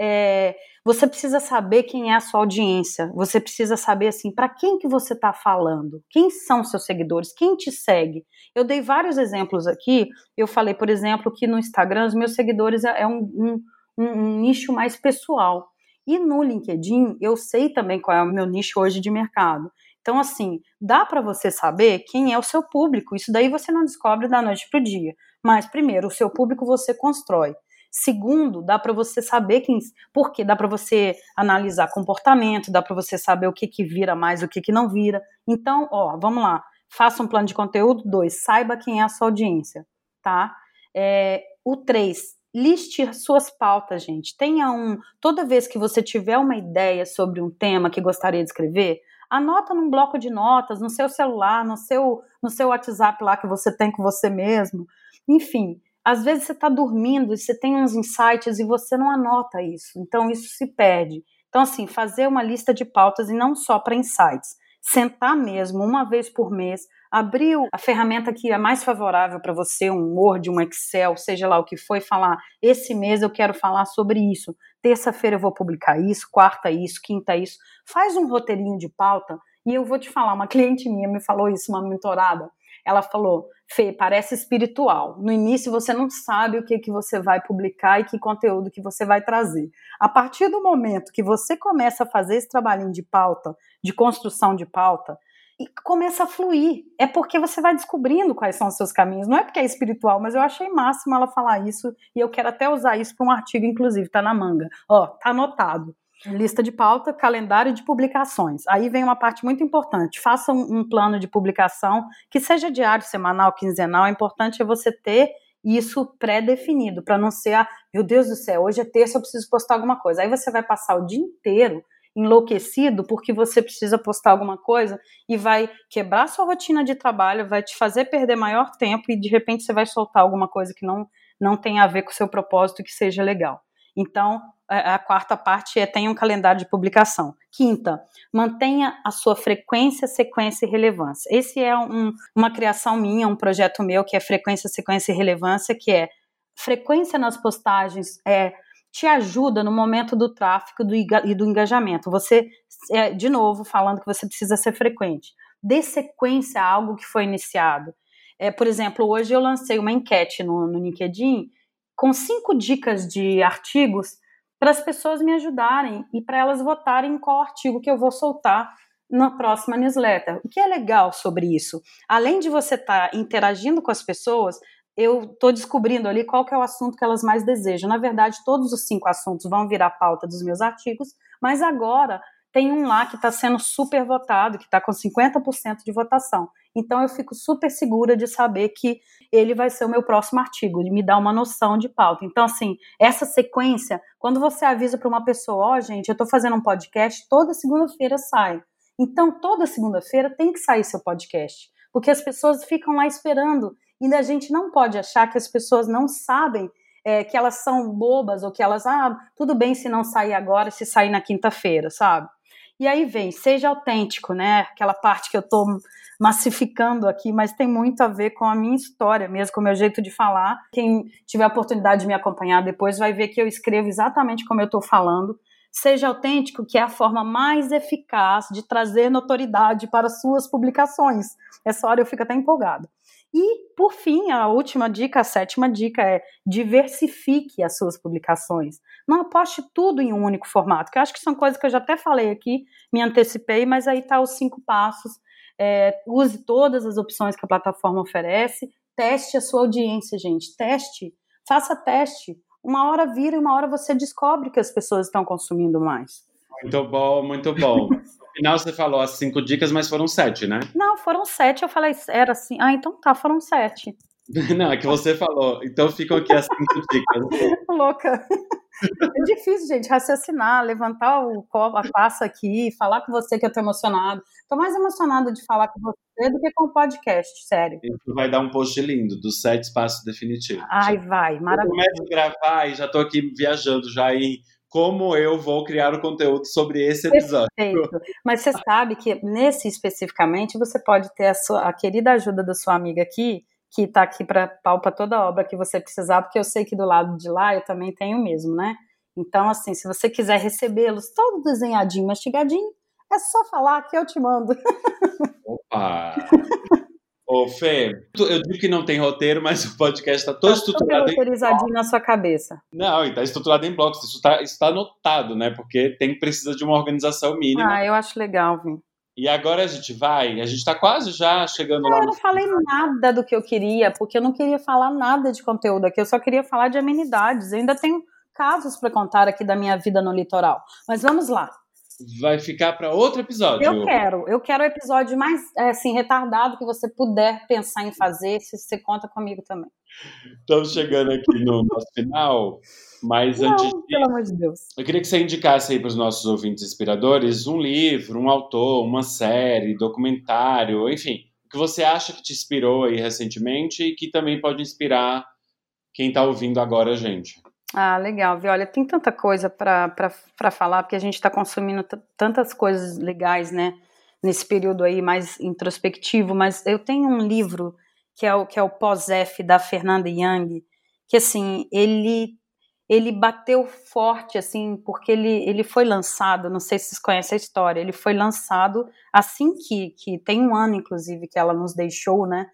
é, você precisa saber quem é a sua audiência. Você precisa saber, assim, para quem que você está falando? Quem são seus seguidores? Quem te segue? Eu dei vários exemplos aqui. Eu falei, por exemplo, que no Instagram os meus seguidores é um, um, um, um nicho mais pessoal. E no LinkedIn, eu sei também qual é o meu nicho hoje de mercado. Então, assim, dá para você saber quem é o seu público. Isso daí você não descobre da noite para o dia. Mas, primeiro, o seu público você constrói. Segundo, dá para você saber quem. Porque dá para você analisar comportamento, dá para você saber o que, que vira mais, o que, que não vira. Então, ó, vamos lá. Faça um plano de conteúdo. Dois, saiba quem é a sua audiência, tá? É, o três, liste suas pautas, gente. Tenha um. Toda vez que você tiver uma ideia sobre um tema que gostaria de escrever, anota num bloco de notas, no seu celular, no seu, no seu WhatsApp lá que você tem com você mesmo. Enfim, às vezes você está dormindo e você tem uns insights e você não anota isso. Então isso se perde. Então, assim, fazer uma lista de pautas e não só para insights. Sentar mesmo, uma vez por mês, abrir a ferramenta que é mais favorável para você, um Word, um Excel, seja lá o que for, falar: esse mês eu quero falar sobre isso, terça-feira eu vou publicar isso, quarta isso, quinta isso. Faz um roteirinho de pauta e eu vou te falar: uma cliente minha me falou isso, uma mentorada. Ela falou: Fê, parece espiritual. No início você não sabe o que, que você vai publicar e que conteúdo que você vai trazer. A partir do momento que você começa a fazer esse trabalhinho de pauta, de construção de pauta, e começa a fluir. É porque você vai descobrindo quais são os seus caminhos. Não é porque é espiritual, mas eu achei máximo ela falar isso e eu quero até usar isso para um artigo, inclusive, tá na manga. Ó, tá anotado. Lista de pauta, calendário de publicações. Aí vem uma parte muito importante. Faça um, um plano de publicação que seja diário, semanal, quinzenal. O importante é você ter isso pré-definido, para não ser, ah, meu Deus do céu, hoje é terça, eu preciso postar alguma coisa. Aí você vai passar o dia inteiro enlouquecido porque você precisa postar alguma coisa e vai quebrar sua rotina de trabalho, vai te fazer perder maior tempo e de repente você vai soltar alguma coisa que não, não tem a ver com o seu propósito que seja legal. Então, a quarta parte é tenha um calendário de publicação. Quinta, mantenha a sua frequência, sequência e relevância. Esse é um, uma criação minha, um projeto meu que é frequência, sequência e relevância, que é frequência nas postagens, é te ajuda no momento do tráfego do, e do engajamento. Você, é, de novo, falando que você precisa ser frequente. Dê sequência a algo que foi iniciado. É, por exemplo, hoje eu lancei uma enquete no, no LinkedIn com cinco dicas de artigos para as pessoas me ajudarem e para elas votarem em qual artigo que eu vou soltar na próxima newsletter. O que é legal sobre isso? Além de você estar tá interagindo com as pessoas, eu estou descobrindo ali qual é o assunto que elas mais desejam. Na verdade, todos os cinco assuntos vão virar pauta dos meus artigos, mas agora tem um lá que está sendo super votado, que está com 50% de votação. Então eu fico super segura de saber que ele vai ser o meu próximo artigo, de me dar uma noção de pauta. Então, assim, essa sequência, quando você avisa para uma pessoa, ó, oh, gente, eu estou fazendo um podcast, toda segunda-feira sai. Então, toda segunda-feira tem que sair seu podcast, porque as pessoas ficam lá esperando e a gente não pode achar que as pessoas não sabem é, que elas são bobas ou que elas, ah, tudo bem se não sair agora, se sair na quinta-feira, sabe? E aí vem, seja autêntico, né? Aquela parte que eu tô massificando aqui, mas tem muito a ver com a minha história mesmo, com o meu jeito de falar. Quem tiver a oportunidade de me acompanhar depois vai ver que eu escrevo exatamente como eu estou falando. Seja autêntico, que é a forma mais eficaz de trazer notoriedade para suas publicações. Essa hora eu fico até empolgada. E, por fim, a última dica, a sétima dica é diversifique as suas publicações. Não aposte tudo em um único formato, que eu acho que são coisas que eu já até falei aqui, me antecipei, mas aí tá os cinco passos. É, use todas as opções que a plataforma oferece, teste a sua audiência, gente, teste, faça teste. Uma hora vira e uma hora você descobre que as pessoas estão consumindo mais. Muito bom, muito bom final você falou as cinco dicas, mas foram sete, né? Não, foram sete. Eu falei, era assim. Ah, então tá, foram sete. Não, é que você falou. Então ficam aqui as cinco dicas. Louca. É difícil, gente, raciocinar, levantar o copo, a taça aqui, falar com você que eu tô emocionado. Tô mais emocionada de falar com você do que com o podcast, sério. Isso vai dar um post lindo, dos sete passos definitivos. Ai, vai, maravilha. Eu começo a gravar e já tô aqui viajando já em como eu vou criar o conteúdo sobre esse episódio. Perfeito. Mas você sabe que nesse especificamente você pode ter a, sua, a querida ajuda da sua amiga aqui, que está aqui para palpa toda a obra que você precisar, porque eu sei que do lado de lá eu também tenho mesmo, né? Então, assim, se você quiser recebê-los todo desenhadinho, mastigadinho, é só falar que eu te mando. Opa! Ô, Fê, eu digo que não tem roteiro, mas o podcast está todo tá estruturado. Super roteirizadinho em... na sua cabeça. Não, e está estruturado em blocos. Isso está tá anotado, né? Porque tem precisa de uma organização mínima. Ah, eu acho legal, Vim. E agora a gente vai, a gente está quase já chegando não, lá. Eu não falei nada do que eu queria, porque eu não queria falar nada de conteúdo aqui, eu só queria falar de amenidades. Eu ainda tenho casos para contar aqui da minha vida no litoral. Mas vamos lá. Vai ficar para outro episódio. Eu quero, eu quero o episódio mais assim retardado que você puder pensar em fazer, se você conta comigo também. Estamos chegando aqui no nosso final, mas Não, antes de... pelo amor de Deus. Eu queria que você indicasse aí para os nossos ouvintes inspiradores um livro, um autor, uma série, documentário, enfim, o que você acha que te inspirou aí recentemente e que também pode inspirar quem está ouvindo agora a gente. Ah, legal, viu? Olha, tem tanta coisa para falar, porque a gente está consumindo tantas coisas legais, né? Nesse período aí mais introspectivo, mas eu tenho um livro que é o, que é o Pós-F da Fernanda Young, que assim, ele ele bateu forte, assim, porque ele, ele foi lançado, não sei se vocês conhecem a história, ele foi lançado assim que, que tem um ano, inclusive, que ela nos deixou, né,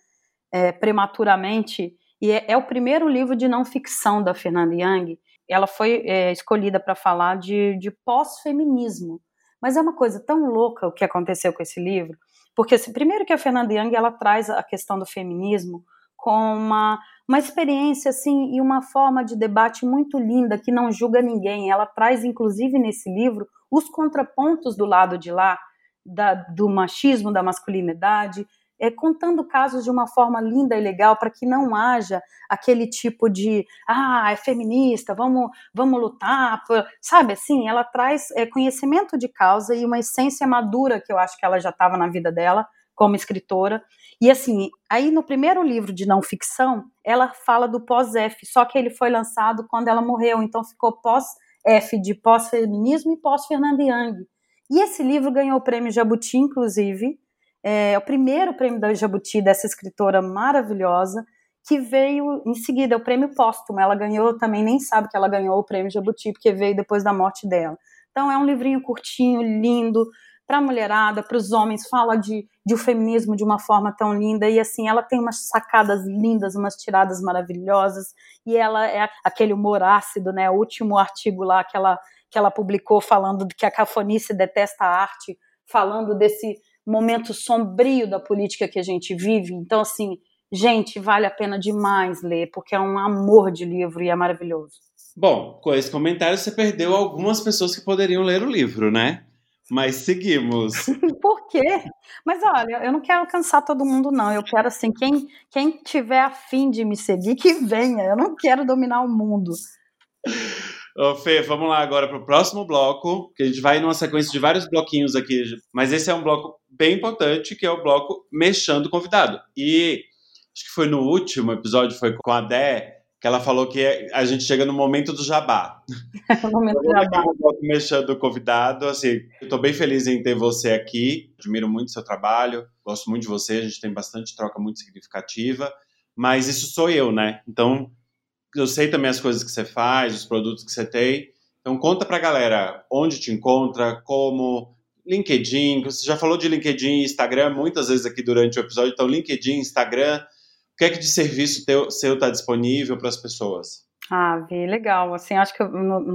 é, prematuramente, e é, é, o primeiro livro de não ficção da Fernanda Young. Ela foi é, escolhida para falar de, de pós-feminismo. Mas é uma coisa tão louca o que aconteceu com esse livro, porque primeiro que a Fernanda Young ela traz a questão do feminismo com uma, uma experiência assim e uma forma de debate muito linda que não julga ninguém. Ela traz inclusive nesse livro os contrapontos do lado de lá da, do machismo, da masculinidade, é, contando casos de uma forma linda e legal para que não haja aquele tipo de ah, é feminista, vamos, vamos lutar, sabe assim, ela traz é, conhecimento de causa e uma essência madura que eu acho que ela já estava na vida dela como escritora. E assim, aí no primeiro livro de não ficção, ela fala do pós-F, só que ele foi lançado quando ela morreu, então ficou pós-F de pós-feminismo e pós-Fernanda Young. E esse livro ganhou o prêmio Jabuti, inclusive, é, o primeiro prêmio da Jabuti, dessa escritora maravilhosa, que veio em seguida, é o prêmio póstumo. Ela ganhou também, nem sabe que ela ganhou o prêmio Jabuti, porque veio depois da morte dela. Então é um livrinho curtinho, lindo, para a mulherada, para os homens, fala de, de o feminismo de uma forma tão linda, e assim, ela tem umas sacadas lindas, umas tiradas maravilhosas, e ela é aquele humor ácido, né, o último artigo lá que ela, que ela publicou falando que a cafonice detesta a arte, falando desse momento sombrio da política que a gente vive. Então, assim, gente, vale a pena demais ler, porque é um amor de livro e é maravilhoso. Bom, com esse comentário você perdeu algumas pessoas que poderiam ler o livro, né? Mas seguimos. Por quê? Mas olha, eu não quero cansar todo mundo, não. Eu quero, assim, quem, quem tiver afim de me seguir, que venha. Eu não quero dominar o mundo. Ô, Fê, vamos lá agora para o próximo bloco, que a gente vai numa sequência de vários bloquinhos aqui, mas esse é um bloco bem importante, que é o bloco Mexendo Convidado. E acho que foi no último episódio, foi com a Dé, que ela falou que a gente chega no momento do jabá. o momento do jabá. Mexendo Convidado, assim, eu tô bem feliz em ter você aqui, admiro muito seu trabalho, gosto muito de você, a gente tem bastante troca muito significativa, mas isso sou eu, né? Então, eu sei também as coisas que você faz, os produtos que você tem. Então conta pra galera onde te encontra, como, LinkedIn, você já falou de LinkedIn e Instagram muitas vezes aqui durante o episódio, então LinkedIn, Instagram, o que é que de serviço teu, seu está disponível para as pessoas? Ah, Vi, legal. Assim, acho que eu,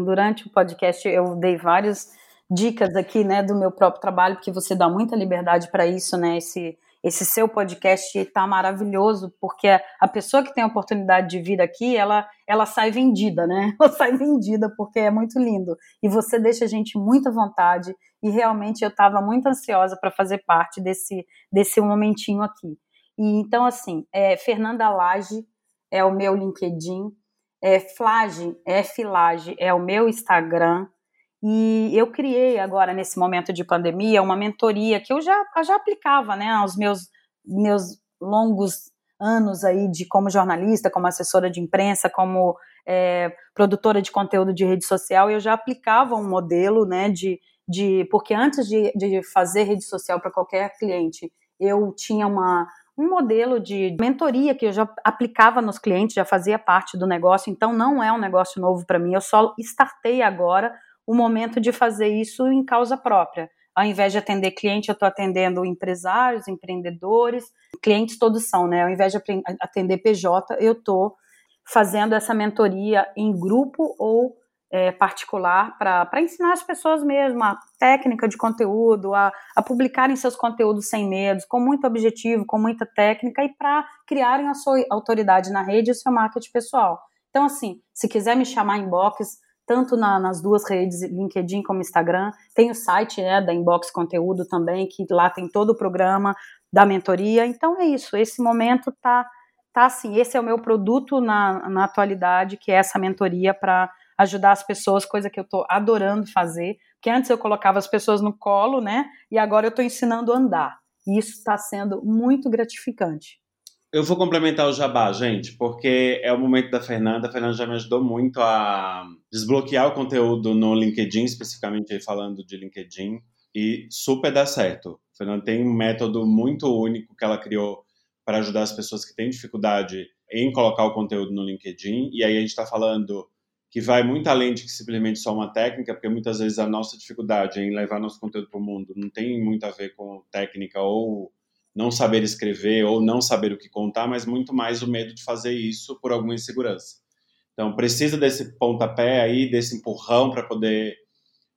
durante o podcast eu dei várias dicas aqui, né, do meu próprio trabalho, porque você dá muita liberdade para isso, né, esse esse seu podcast está maravilhoso, porque a pessoa que tem a oportunidade de vir aqui, ela, ela sai vendida, né? Ela sai vendida porque é muito lindo. E você deixa a gente muito à vontade. E realmente eu estava muito ansiosa para fazer parte desse, desse momentinho aqui. E então, assim, é, Fernanda Lage é o meu LinkedIn, é Flage, F Lage é o meu Instagram, e eu criei agora, nesse momento de pandemia, uma mentoria que eu já, já aplicava né, aos meus, meus longos anos aí de como jornalista, como assessora de imprensa, como é, produtora de conteúdo de rede social, eu já aplicava um modelo, né, de, de porque antes de, de fazer rede social para qualquer cliente, eu tinha uma, um modelo de mentoria que eu já aplicava nos clientes, já fazia parte do negócio, então não é um negócio novo para mim, eu só startei agora o momento de fazer isso em causa própria. Ao invés de atender cliente, eu estou atendendo empresários, empreendedores, clientes todos são, né? Ao invés de atender PJ, eu estou fazendo essa mentoria em grupo ou é, particular para ensinar as pessoas mesmo a técnica de conteúdo, a, a publicarem seus conteúdos sem medos, com muito objetivo, com muita técnica e para criarem a sua autoridade na rede e o seu marketing pessoal. Então, assim, se quiser me chamar em box, tanto na, nas duas redes, LinkedIn como Instagram. Tem o site né, da Inbox Conteúdo também, que lá tem todo o programa da mentoria. Então é isso, esse momento tá, tá assim, esse é o meu produto na, na atualidade, que é essa mentoria para ajudar as pessoas, coisa que eu estou adorando fazer, porque antes eu colocava as pessoas no colo, né, e agora eu estou ensinando a andar. E isso está sendo muito gratificante. Eu vou complementar o jabá, gente, porque é o momento da Fernanda. A Fernanda já me ajudou muito a desbloquear o conteúdo no LinkedIn, especificamente falando de LinkedIn, e super dá certo. A Fernanda tem um método muito único que ela criou para ajudar as pessoas que têm dificuldade em colocar o conteúdo no LinkedIn. E aí a gente está falando que vai muito além de que simplesmente só uma técnica, porque muitas vezes a nossa dificuldade em levar nosso conteúdo para o mundo não tem muito a ver com técnica ou não saber escrever ou não saber o que contar, mas muito mais o medo de fazer isso por alguma insegurança. Então, precisa desse pontapé aí, desse empurrão para poder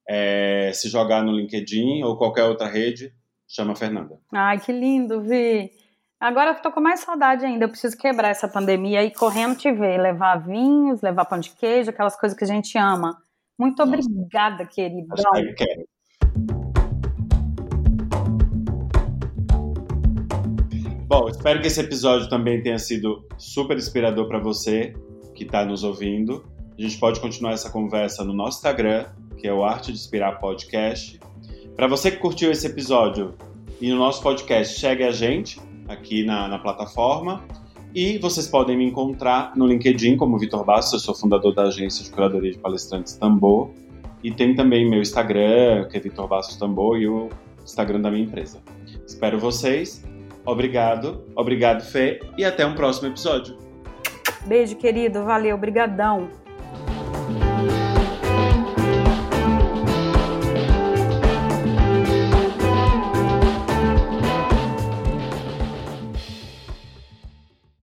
é, se jogar no LinkedIn ou qualquer outra rede, chama a Fernanda. Ai, que lindo, Vi. Agora eu tô com mais saudade ainda. Eu preciso quebrar essa pandemia e correndo te ver, levar vinhos, levar pão de queijo, aquelas coisas que a gente ama. Muito Nossa. obrigada, queridão. Quero. Bom, espero que esse episódio também tenha sido super inspirador para você que está nos ouvindo. A gente pode continuar essa conversa no nosso Instagram, que é o Arte de Inspirar Podcast. Para você que curtiu esse episódio e no nosso podcast, chegue a gente aqui na, na plataforma. E vocês podem me encontrar no LinkedIn como Vitor Bastos, eu sou fundador da agência de curadoria de palestrantes Tambor. E tem também meu Instagram, que é Vitor Bastos Tambor, e o Instagram da minha empresa. Espero vocês Obrigado, obrigado Fê e até um próximo episódio. Beijo, querido. Valeu, brigadão.